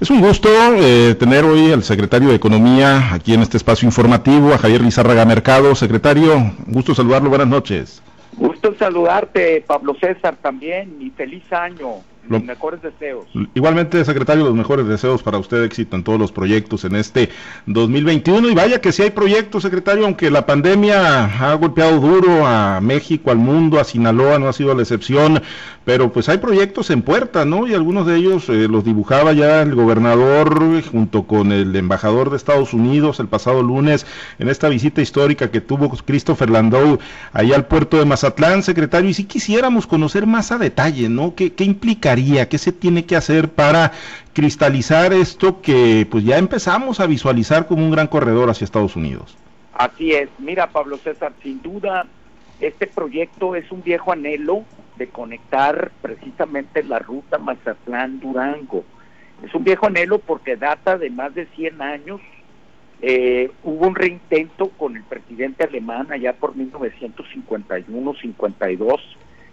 Es un gusto eh, tener hoy al secretario de Economía aquí en este espacio informativo, a Javier Lizárraga Mercado. Secretario, gusto saludarlo, buenas noches. Gusto saludarte, Pablo César, también, y feliz año. Los mejores deseos. Igualmente, secretario, los mejores deseos para usted, éxito en todos los proyectos en este 2021. Y vaya que si hay proyectos, secretario, aunque la pandemia ha golpeado duro a México, al mundo, a Sinaloa, no ha sido la excepción, pero pues hay proyectos en puerta, ¿no? Y algunos de ellos eh, los dibujaba ya el gobernador junto con el embajador de Estados Unidos el pasado lunes en esta visita histórica que tuvo Christopher Landau allá al puerto de Mazatlán, secretario. Y si quisiéramos conocer más a detalle, ¿no? ¿Qué, qué implicaría? ¿Qué se tiene que hacer para cristalizar esto que pues ya empezamos a visualizar como un gran corredor hacia Estados Unidos? Así es. Mira, Pablo César, sin duda este proyecto es un viejo anhelo de conectar precisamente la ruta Mazatlán-Durango. Es un viejo anhelo porque data de más de 100 años. Eh, hubo un reintento con el presidente alemán allá por 1951-52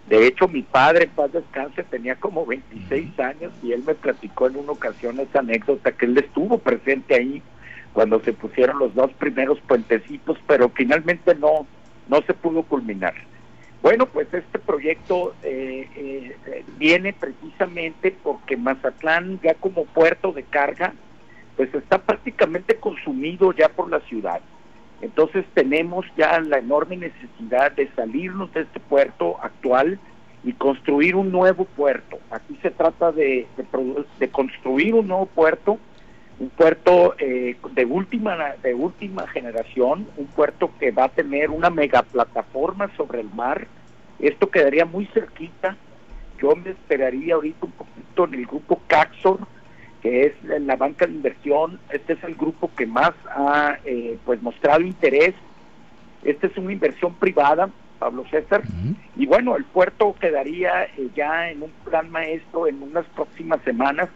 de hecho, mi padre, en paz descanse, tenía como 26 años y él me platicó en una ocasión esa anécdota que él estuvo presente ahí cuando se pusieron los dos primeros puentecitos, pero finalmente no, no se pudo culminar. Bueno, pues este proyecto eh, eh, viene precisamente porque Mazatlán ya como puerto de carga, pues está prácticamente consumido ya por la ciudad. Entonces tenemos ya la enorme necesidad de salirnos de este puerto actual y construir un nuevo puerto. Aquí se trata de, de, construir un nuevo puerto, un puerto eh, de última de última generación, un puerto que va a tener una megaplataforma sobre el mar. Esto quedaría muy cerquita. Yo me esperaría ahorita un poquito en el grupo Caxor, que es la banca de inversión. Este es el grupo que más ha eh, pues mostrado interés. Esta es una inversión privada, Pablo César. Y bueno, el puerto quedaría eh, ya en un plan maestro en unas próximas semanas.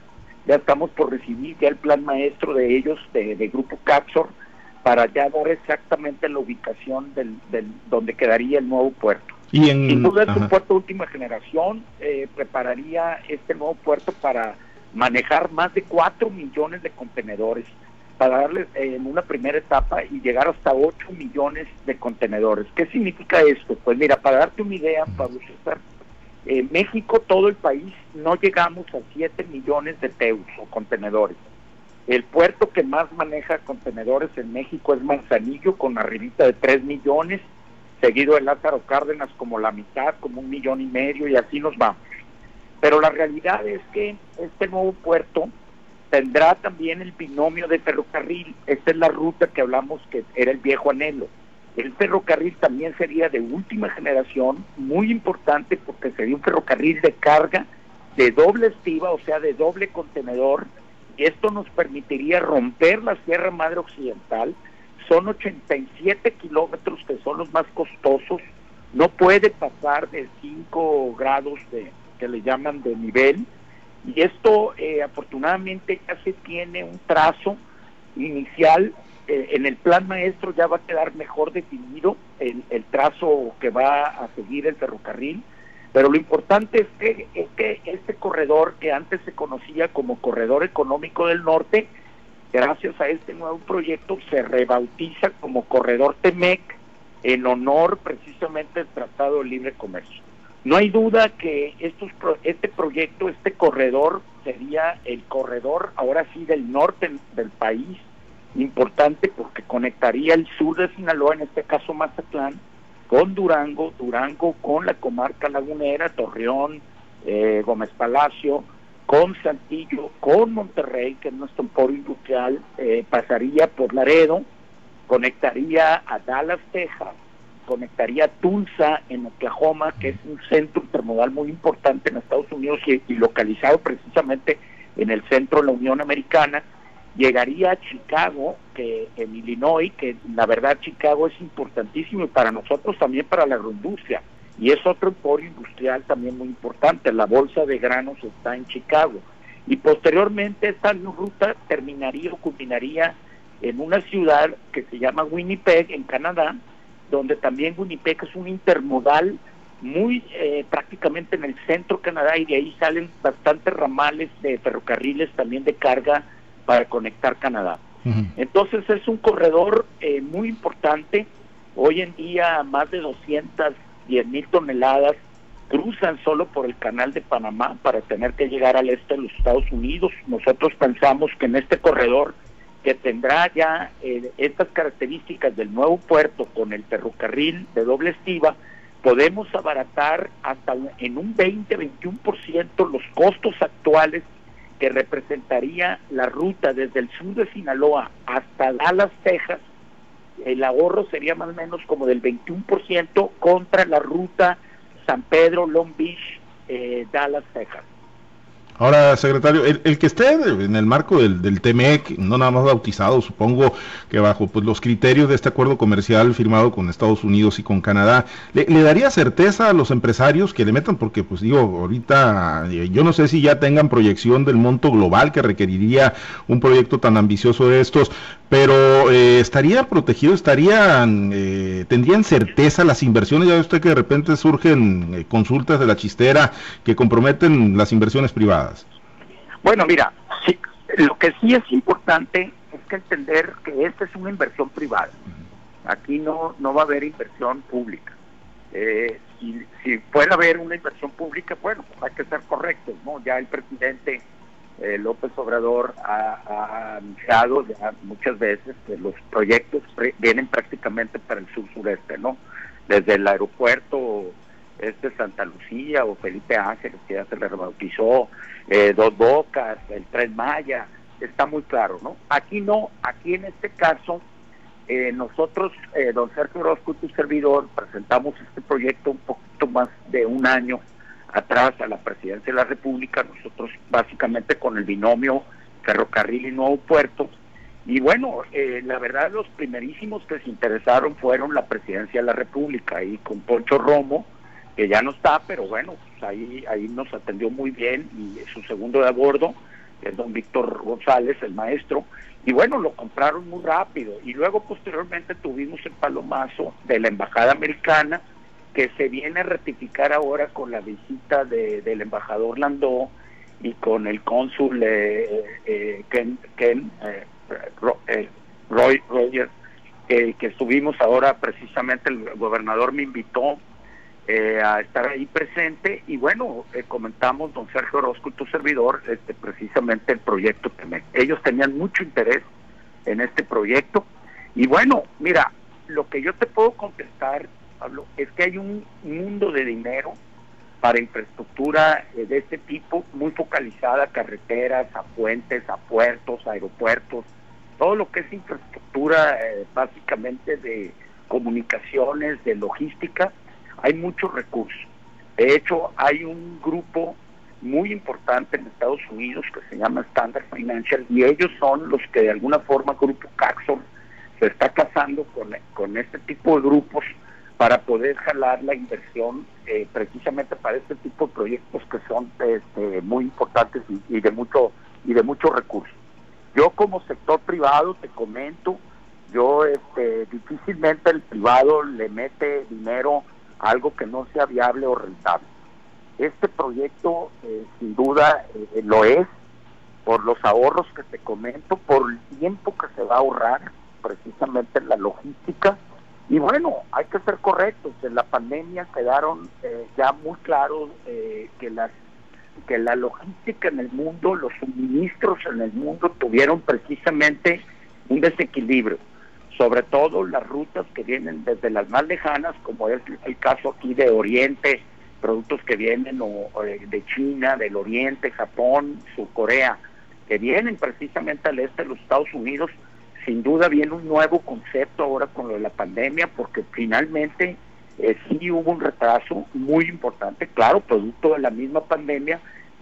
Ya estamos por recibir ya el plan maestro de ellos, de, Grupo Capsor, para ya dar exactamente la ubicación del, donde quedaría el nuevo puerto. Y en, Sin duda es un puerto de última generación. Eh, prepararía este nuevo puerto para manejar más de 4 millones de contenedores para darles eh, en una primera etapa y llegar hasta 8 millones de contenedores. ¿Qué significa esto? Pues mira, para darte una idea, Pablo César, en México, todo el país, no llegamos a 7 millones de teus o contenedores. El puerto que más maneja contenedores en México es Manzanillo, con arribita de 3 millones, seguido de Lázaro Cárdenas como la mitad, como un millón y medio, y así nos vamos. Pero la realidad es que este nuevo puerto tendrá también el binomio de ferrocarril. Esta es la ruta que hablamos que era el viejo anhelo. El ferrocarril también sería de última generación, muy importante porque sería un ferrocarril de carga de doble estiva, o sea, de doble contenedor, y esto nos permitiría romper la Sierra Madre Occidental. Son 87 kilómetros que son los más costosos, no puede pasar de 5 grados de, que le llaman de nivel. Y esto eh, afortunadamente ya se tiene un trazo inicial. Eh, en el plan maestro ya va a quedar mejor definido el, trazo que va a seguir el ferrocarril. Pero lo importante es que, es que este corredor que antes se conocía como Corredor Económico del Norte, gracias a este nuevo proyecto se rebautiza como Corredor Temec en honor precisamente del Tratado de Libre Comercio. No hay duda que estos, este proyecto, este corredor, sería el corredor ahora sí del norte del país, importante porque conectaría el sur de Sinaloa, en este caso Mazatlán, con Durango, Durango con la comarca lagunera, Torreón, eh, Gómez Palacio, con Santillo, con Monterrey, que es nuestro emporio industrial, eh, pasaría por Laredo, conectaría a Dallas, Texas, conectaría Tulsa en Oklahoma, que es un centro intermodal muy importante en Estados Unidos y, localizado precisamente en el centro de la Unión Americana, llegaría a Chicago, que en Illinois, que la verdad Chicago es importantísimo y para nosotros también para la agroindustria, y es otro emporio industrial también muy importante, la bolsa de granos está en Chicago, y posteriormente esta ruta terminaría o culminaría en una ciudad que se llama Winnipeg, en Canadá, donde también Winnipeg es un intermodal muy eh, prácticamente en el centro de Canadá y de ahí salen bastantes ramales de ferrocarriles también de carga para conectar Canadá. Entonces es un corredor eh, muy importante. Hoy en día más de 210 mil toneladas cruzan solo por el canal de Panamá para tener que llegar al este de los Estados Unidos. Nosotros pensamos que en este corredor que tendrá ya eh, estas características del nuevo puerto con el ferrocarril de doble estiva, podemos abaratar hasta en un 20-21% los costos actuales que representaría la ruta desde el sur de Sinaloa hasta Dallas, Texas. El ahorro sería más o menos como del 21% contra la ruta San Pedro, Long Beach, eh, Dallas, Texas. Ahora, secretario, el, que esté en el marco del, del, TMEC, no nada más bautizado, supongo que bajo pues, los criterios de este acuerdo comercial firmado con Estados Unidos y con Canadá, ¿le, daría certeza a los empresarios que le metan? Porque, pues digo, ahorita eh, yo no sé si ya tengan proyección del monto global que requeriría un proyecto tan ambicioso de estos, pero eh, estaría protegido, estarían, eh, tendrían certeza las inversiones. Ya ve usted que de repente surgen consultas de la chistera que comprometen las inversiones privadas. Bueno, mira, sí, lo que sí es importante es que entender que esta es una inversión privada. Aquí no, no va a haber inversión pública. Eh, si, si fuera haber una inversión pública, bueno, pues hay que ser correctos, ¿no? Ya el presidente eh, López Obrador ha, anunciado ya muchas veces que los proyectos vienen prácticamente para el sur-sureste, ¿no? Desde el aeropuerto este Santa Lucía o Felipe Ángeles, que ya se le rebautizó, eh, Dos Bocas, el Tren Maya, está muy claro, ¿no? Aquí no, aquí en este caso, eh, nosotros, eh, don Sergio Orozco, tu servidor, presentamos este proyecto un poquito más de un año atrás a la presidencia de la República, nosotros básicamente con el binomio ferrocarril y nuevo puerto, y bueno, la verdad los primerísimos que se interesaron fueron la presidencia de la República y con Poncho Romo, que ya no está, pero bueno, pues ahí, ahí nos atendió muy bien y su segundo de a bordo, es don Víctor González, el maestro, y bueno, lo compraron muy rápido. Y luego posteriormente tuvimos el palomazo de la Embajada Americana, que se viene a ratificar ahora con la visita de, del embajador Landó y con el cónsul eh, eh, Ken, Ken eh, Roy Roger, que estuvimos ahora precisamente, el gobernador me invitó eh, a estar ahí presente y bueno, eh, comentamos don Sergio Orozco y tu servidor este, precisamente el proyecto TEMEC. Ellos tenían mucho interés en este proyecto y bueno, mira, lo que yo te puedo contestar, Pablo, es que hay un mundo de dinero para infraestructura eh, de este tipo, muy focalizada a carreteras, a puentes, a puertos, aeropuertos, todo lo que es infraestructura básicamente de comunicaciones, de logística, hay muchos recursos. De hecho, hay un grupo muy importante en Estados Unidos que se llama Standard Financial y ellos son los que de alguna forma, Grupo Caxon, se está casando con, con este tipo de grupos para poder jalar la inversión eh, precisamente para este tipo de proyectos que son este, muy importantes y, de mucho y de muchos recursos. Yo como sector privado te comento, yo este, difícilmente el privado le mete dinero algo que no sea viable o rentable. Este proyecto eh, sin duda eh, lo es por los ahorros que te comento, por el tiempo que se va a ahorrar precisamente en la logística. Y bueno, hay que ser correctos, en la pandemia quedaron eh, ya muy claros que las que la logística en el mundo, los suministros en el mundo tuvieron precisamente un desequilibrio sobre todo las rutas que vienen desde las más lejanas, como es el caso aquí de Oriente, productos que vienen eh, de China, del Oriente, Japón, Corea, que vienen precisamente al este de los Estados Unidos, sin duda viene un nuevo concepto ahora con lo de la pandemia, porque finalmente eh, sí hubo un retraso muy importante, claro, producto de la misma pandemia,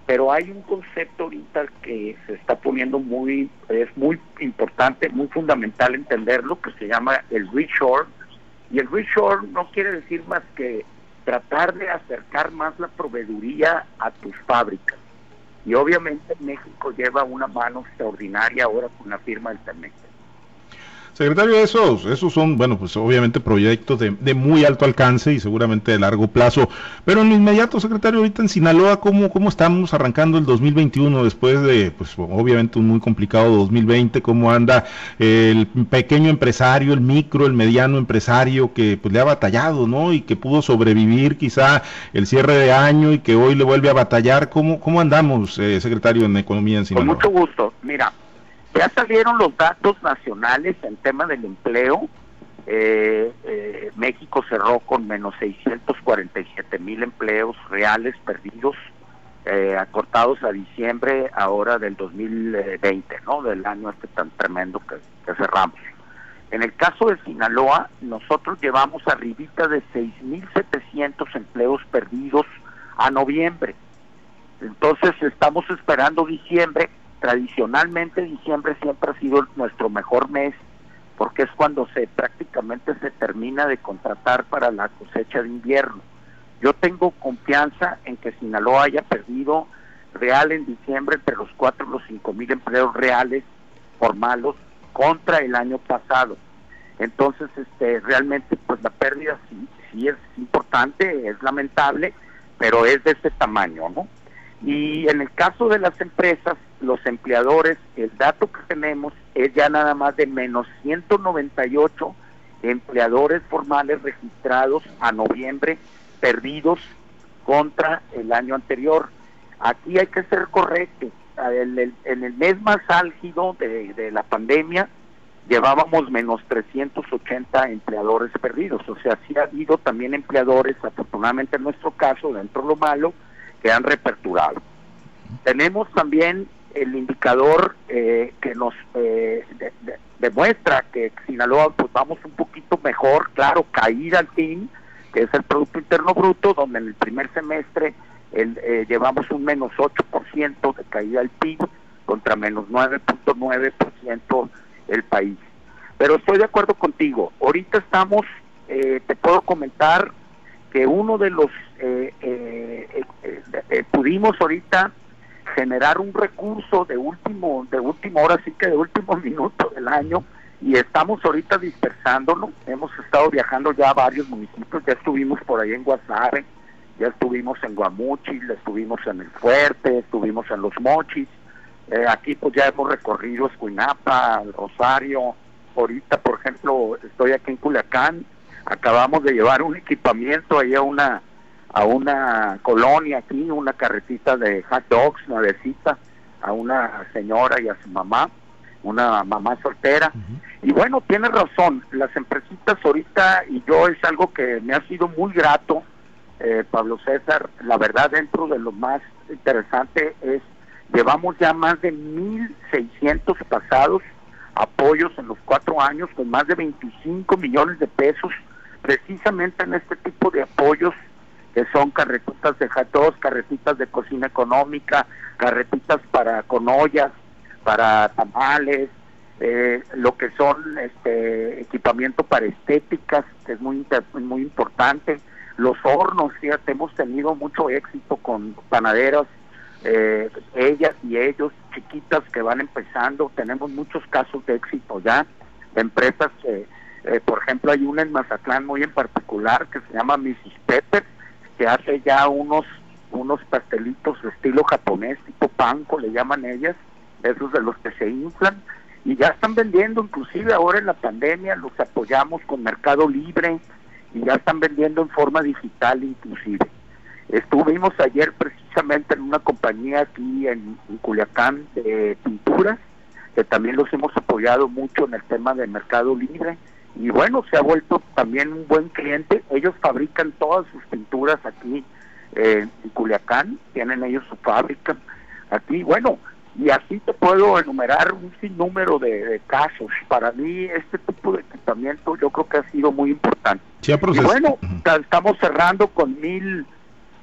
pero hay un concepto ahorita que se está poniendo muy, es muy importante, muy fundamental entenderlo, que se llama el reshore, y el reshore no quiere decir más que tratar de acercar más la proveeduría a tus fábricas. Y obviamente México lleva una mano extraordinaria ahora con la firma del TEMEC. Secretario, esos, esos son, bueno, pues obviamente proyectos de, de, muy alto alcance y seguramente de largo plazo. Pero en lo inmediato, secretario, ahorita en Sinaloa, ¿cómo, cómo estamos arrancando el 2021 después de, pues obviamente un muy complicado 2020? ¿Cómo anda el pequeño empresario, el micro, el mediano empresario que pues le ha batallado, ¿no? Y que pudo sobrevivir quizá el cierre de año y que hoy le vuelve a batallar. ¿Cómo, cómo andamos, eh, secretario, en economía en Sinaloa? Con mucho gusto. Mira, ya salieron los datos nacionales en tema del empleo. Eh, eh, México cerró con menos 647 mil empleos reales perdidos, eh, acortados a diciembre ahora del 2020, ¿no? Del año este tan tremendo que, que cerramos. En el caso de Sinaloa, nosotros llevamos arribita de 6.700 empleos perdidos a noviembre. Entonces estamos esperando diciembre tradicionalmente diciembre siempre ha sido nuestro mejor mes porque es cuando se prácticamente se termina de contratar para la cosecha de invierno. Yo tengo confianza en que Sinaloa haya perdido real en diciembre entre los cuatro y los cinco mil empleos reales formales contra el año pasado. Entonces, este, realmente, pues la pérdida sí, sí es importante, es lamentable, pero es de ese tamaño, ¿no? Y en el caso de las empresas, los empleadores, el dato que tenemos es ya nada más de menos 198 empleadores formales registrados a noviembre, perdidos contra el año anterior. Aquí hay que ser correctos. En el, mes más álgido de, de la pandemia llevábamos menos 380 empleadores perdidos. O sea, sí ha habido también empleadores, afortunadamente en nuestro caso, dentro de lo malo, que han reaperturado. Tenemos también el indicador eh, que nos eh, demuestra que Sinaloa pues vamos un poquito mejor, claro, caída al fin, que es el Producto Interno Bruto, donde en el primer semestre el, eh, llevamos un menos 8% de caída al PIB contra menos 9.9% el país. Pero estoy de acuerdo contigo, ahorita estamos, te puedo comentar que uno de los, pudimos ahorita generar un recurso de último, de última hora, sí que de último minuto del año, y estamos ahorita dispersándonos. Hemos estado viajando ya a varios municipios, ya estuvimos por ahí en Guasave, ya estuvimos en Guamuchil, estuvimos en El Fuerte, estuvimos en Los Mochis, eh, aquí pues ya hemos recorrido Escuinapa, Rosario, ahorita por ejemplo estoy aquí en Culiacán, acabamos de llevar un equipamiento ahí a una a una colonia aquí, una carretita de hot dogs, nuevecita, a una señora y a su mamá, una mamá soltera. Y bueno, tiene razón, las empresitas ahorita, y yo es algo que me ha sido muy grato, eh, Pablo César, la verdad dentro de lo más interesante es, llevamos ya más de 1.600 pasados apoyos en los cuatro años con más de 25 millones de pesos precisamente en este tipo de apoyos que son carretitas de jatos, carretitas de cocina económica, carretitas para con ollas, para tamales, eh, lo que son este equipamiento para estéticas, que es muy muy importante, los hornos, fíjate, hemos tenido mucho éxito con panaderas, eh, ellas y ellos, chiquitas que van empezando, tenemos muchos casos de éxito ya, empresas que, eh, por ejemplo, hay una en Mazatlán muy en particular que se llama Mrs. Pepper, que hace ya unos unos pastelitos de estilo japonés, tipo panko le llaman ellas, esos de los que se inflan, y ya están vendiendo, inclusive ahora en la pandemia los apoyamos con Mercado Libre y ya están vendiendo en forma digital inclusive. Estuvimos ayer precisamente en una compañía aquí en, en Culiacán de pinturas, que también los hemos apoyado mucho en el tema de Mercado Libre, y bueno, se ha vuelto también un buen cliente. Ellos fabrican todas sus pinturas aquí eh, en Culiacán, tienen ellos su fábrica aquí. Bueno, y así te puedo enumerar un sinnúmero de, casos. Para mí este tipo de equipamiento yo creo que ha sido muy importante. y bueno, estamos cerrando con mil,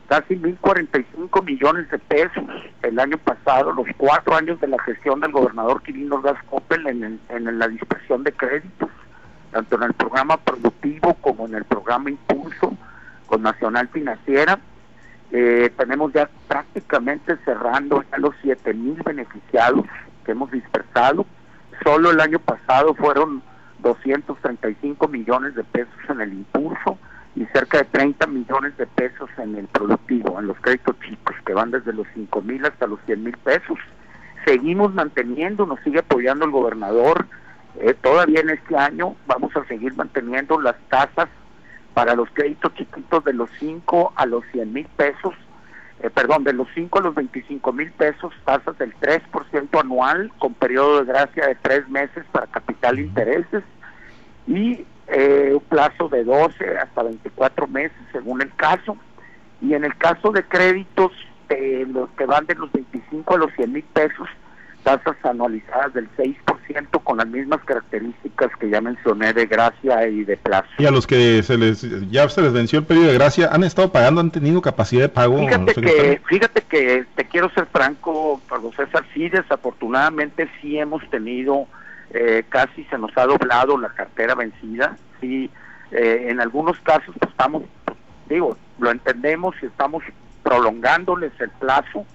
casi mil cuarenta y cinco millones de pesos el año pasado, los cuatro años de la gestión del gobernador Quirino Gas en, en la dispersión de créditos tanto en el programa productivo como en el programa Impulso con Nacional Financiera. Eh, tenemos ya prácticamente cerrando ya los 7 mil beneficiados que hemos dispersado. Solo el año pasado fueron 235 millones de pesos en el impulso y cerca de 30 millones de pesos en el productivo, en los créditos chicos, que van desde los 5 mil hasta los 100 mil pesos. Seguimos manteniendo, nos sigue apoyando el gobernador. Eh, todavía en este año vamos a seguir manteniendo las tasas para los créditos chiquitos de los 5 a los 100 mil pesos, eh, perdón, de los 5 a los 25 mil pesos, tasas del 3% anual con periodo de gracia de 3 meses para capital e intereses y eh, un plazo de 12 hasta 24 meses según el caso. Y en el caso de créditos, eh, los que van de los 25 a los 100 mil pesos, tasas anualizadas del 6% con las mismas características que ya mencioné de gracia y de plazo. Y a los que se les ya se les venció el periodo de gracia, ¿han estado pagando, han tenido capacidad de pago? Fíjate que, fíjate que te quiero ser franco, Pablo César, sí, desafortunadamente sí hemos tenido, eh, casi se nos ha doblado la cartera vencida, sí, eh, en algunos casos pues, estamos, digo, lo entendemos y estamos prolongándoles el plazo,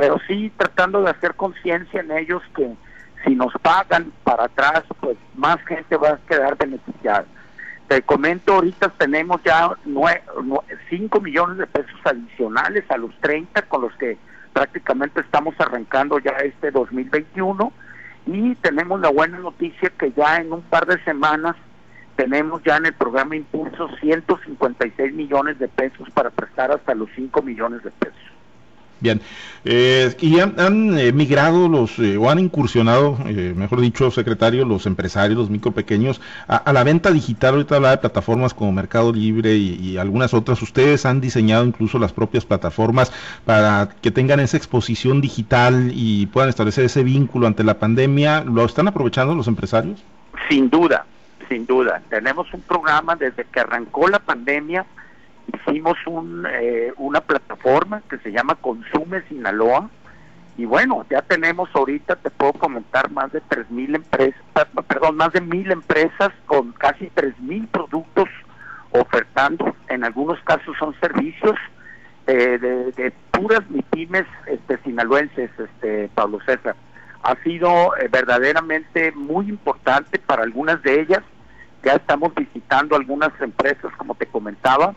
pero sí tratando de hacer conciencia en ellos que si nos pagan para atrás, pues más gente va a quedar beneficiada. Te comento, ahorita tenemos ya 5 millones de pesos adicionales a los 30 con los que prácticamente estamos arrancando ya este 2021 y tenemos la buena noticia que ya en un par de semanas tenemos ya en el programa Impulso 156 millones de pesos para prestar hasta los 5 millones de pesos. Bien, eh, y han, eh, migrado los, eh, o han incursionado, mejor dicho, secretario, los empresarios, los micro pequeños, a, la venta digital. Ahorita hablaba de plataformas como Mercado Libre y, algunas otras. Ustedes han diseñado incluso las propias plataformas para que tengan esa exposición digital y puedan establecer ese vínculo ante la pandemia. ¿Lo están aprovechando los empresarios? Sin duda, sin duda. Tenemos un programa desde que arrancó la pandemia hicimos un, eh, una plataforma que se llama Consume Sinaloa. Y bueno, ya tenemos ahorita, te puedo comentar, más de tres mil empresas, perdón, más de mil empresas con casi tres mil productos ofertando, en algunos casos son servicios eh, de, puras MIPIMES este, sinaloenses, este, Pablo César. Ha sido eh, verdaderamente muy importante para algunas de ellas, ya estamos visitando algunas empresas, como te comentaba,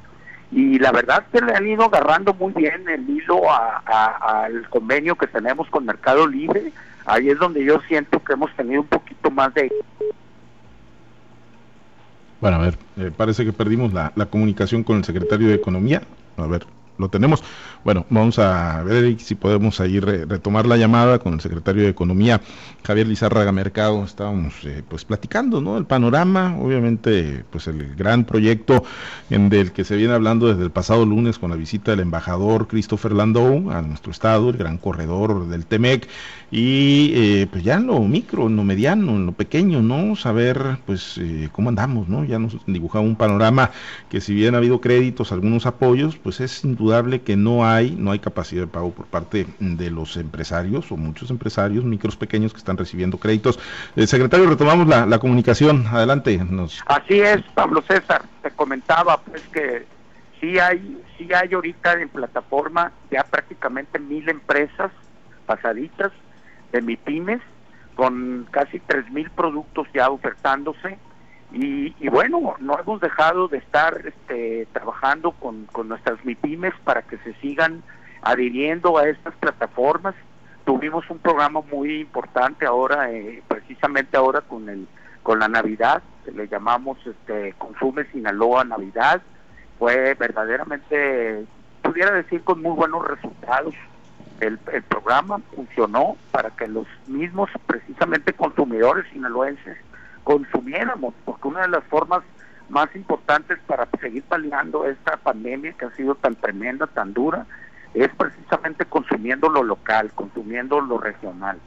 y la verdad que le han ido agarrando muy bien el hilo al convenio que tenemos con Mercado Libre. Ahí es donde yo siento que hemos tenido un poquito más de... Bueno, a ver, eh, parece que perdimos la comunicación con el secretario de Economía. A ver, lo tenemos. Bueno, vamos a ver si podemos ahí retomar la llamada con el secretario de Economía, Javier Lizárraga Mercado. Estábamos eh, pues platicando, ¿no? El panorama, obviamente, pues el gran proyecto en del que se viene hablando desde el pasado lunes con la visita del embajador Christopher Landau a nuestro estado, el gran corredor del TEMEC, y eh, pues ya en lo micro, en lo mediano, en lo pequeño, ¿no? Saber pues eh, cómo andamos, ¿no? Ya nos dibujaba un panorama que si bien ha habido créditos, algunos apoyos, pues es indudable que no hay, no hay capacidad de pago por parte de los empresarios o muchos empresarios, micros pequeños que están recibiendo créditos. Eh, secretario, retomamos la, la comunicación. Adelante. Nos... Así es, Pablo César, te comentaba pues que sí hay, sí hay ahorita en plataforma ya prácticamente mil empresas pasaditas de MIPIMES, con casi 3.000 productos ya ofertándose. Y, bueno, no hemos dejado de estar este, trabajando con, nuestras MIPIMES para que se sigan adhiriendo a estas plataformas. Tuvimos un programa muy importante ahora, eh, precisamente ahora con el con la Navidad, le llamamos este, Consume Sinaloa Navidad. Fue verdaderamente, pudiera decir, con muy buenos resultados el, programa funcionó para que los mismos, precisamente consumidores sinaloenses, consumiéramos, porque una de las formas más importantes para seguir paliando esta pandemia que ha sido tan tremenda, tan dura, es precisamente consumiendo lo local, consumiendo lo regional.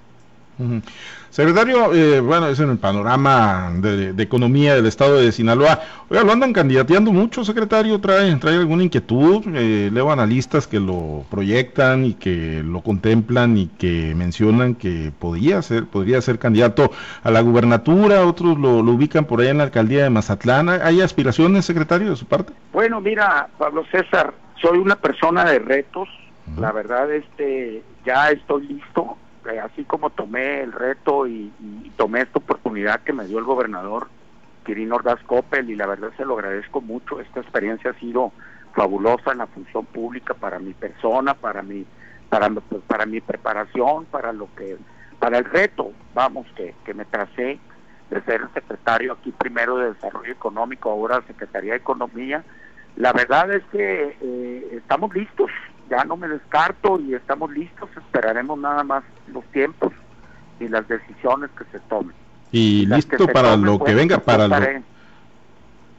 Secretario, eh, bueno, es en el panorama de, economía del estado de Sinaloa. Oiga, lo andan candidateando mucho, secretario. ¿Trae, trae alguna inquietud? Eh, leo analistas que lo proyectan y que lo contemplan y que mencionan que podría ser, podría ser candidato a la gubernatura. Otros lo, ubican por ahí en la alcaldía de Mazatlán. ¿Hay aspiraciones, secretario, de su parte? Bueno, mira, Pablo César, soy una persona de retos. La verdad, este, ya estoy listo así como tomé el reto y, tomé esta oportunidad que me dio el gobernador Quirino Ordaz Coppel, y la verdad se lo agradezco mucho. Esta experiencia ha sido fabulosa en la función pública para mi persona, para mi, para, para mi preparación, para lo que, para el reto, vamos, que, que me tracé de ser secretario aquí primero de Desarrollo Económico, ahora Secretaría de Economía. La verdad es que eh, estamos listos, ya no me descarto y estamos listos, esperaremos nada más los tiempos y las decisiones que se tomen. Y, listo para lo que venga, para lo,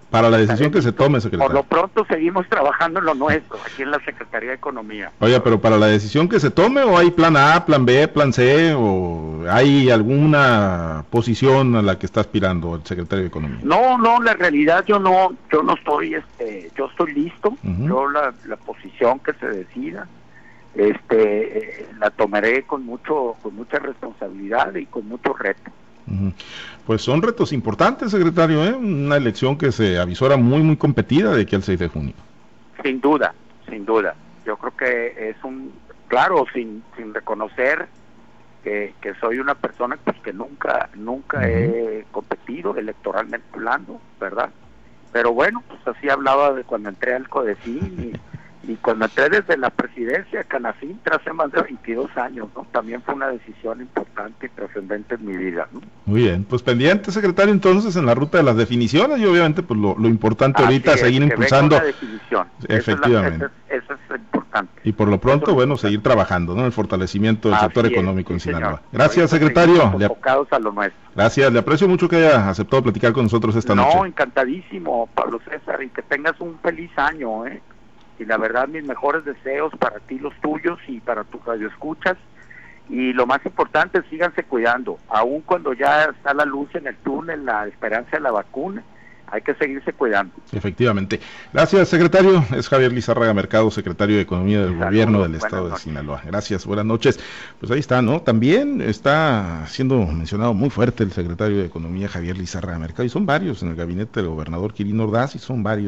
para la decisión que se tome, secretario. Por lo pronto seguimos trabajando en lo nuestro, aquí en la Secretaría de Economía. Oye, pero para la decisión que se tome, ¿o hay plan A, plan B, plan C, o hay alguna posición a la que está aspirando el secretario de Economía? No, no, la realidad yo no, yo no estoy, este, yo estoy listo, yo la, la posición que se decida, este, eh, la tomaré con mucho, con mucha responsabilidad y con mucho reto. Pues son retos importantes, secretario, ¿eh? una elección que se avisora muy, muy competida de aquí al 6 de junio. Sin duda, sin duda. Yo creo que es un, claro, sin, sin reconocer que, soy una persona pues, que nunca, nunca he competido electoralmente hablando, ¿verdad? Pero bueno, pues así hablaba de cuando entré al CODECIN y cuando entré desde la presidencia, Canacintra hace más de 22 años, ¿no? También fue una decisión importante y trascendente en mi vida, ¿no? Muy bien, pues pendiente, secretario, entonces en la ruta de las definiciones y obviamente pues lo, importante ahorita es seguir impulsando. definición. Efectivamente. Eso es, importante. Y por lo pronto, bueno, seguir trabajando, ¿no? El fortalecimiento del sector económico en Sinaloa. Gracias, secretario. Enfocados a lo nuestro. Gracias, le aprecio mucho que haya aceptado platicar con nosotros esta noche. No, encantadísimo, Pablo César, y que tengas un feliz año, ¿eh? Y la verdad mis mejores deseos para ti, los tuyos y para tus radioescuchas. Y lo más importante, síganse cuidando, aun cuando ya está la luz en el túnel, la esperanza de la vacuna, hay que seguirse cuidando. Efectivamente. Gracias, secretario. Es Javier Lizarraga Mercado, secretario de Economía del Gobierno del Estado de Sinaloa. Gracias, buenas noches. Pues ahí está, ¿no? También está siendo mencionado muy fuerte el secretario de Economía, Javier Lizarraga Mercado, y son varios en el gabinete del gobernador Quirino Ordaz, y son varios.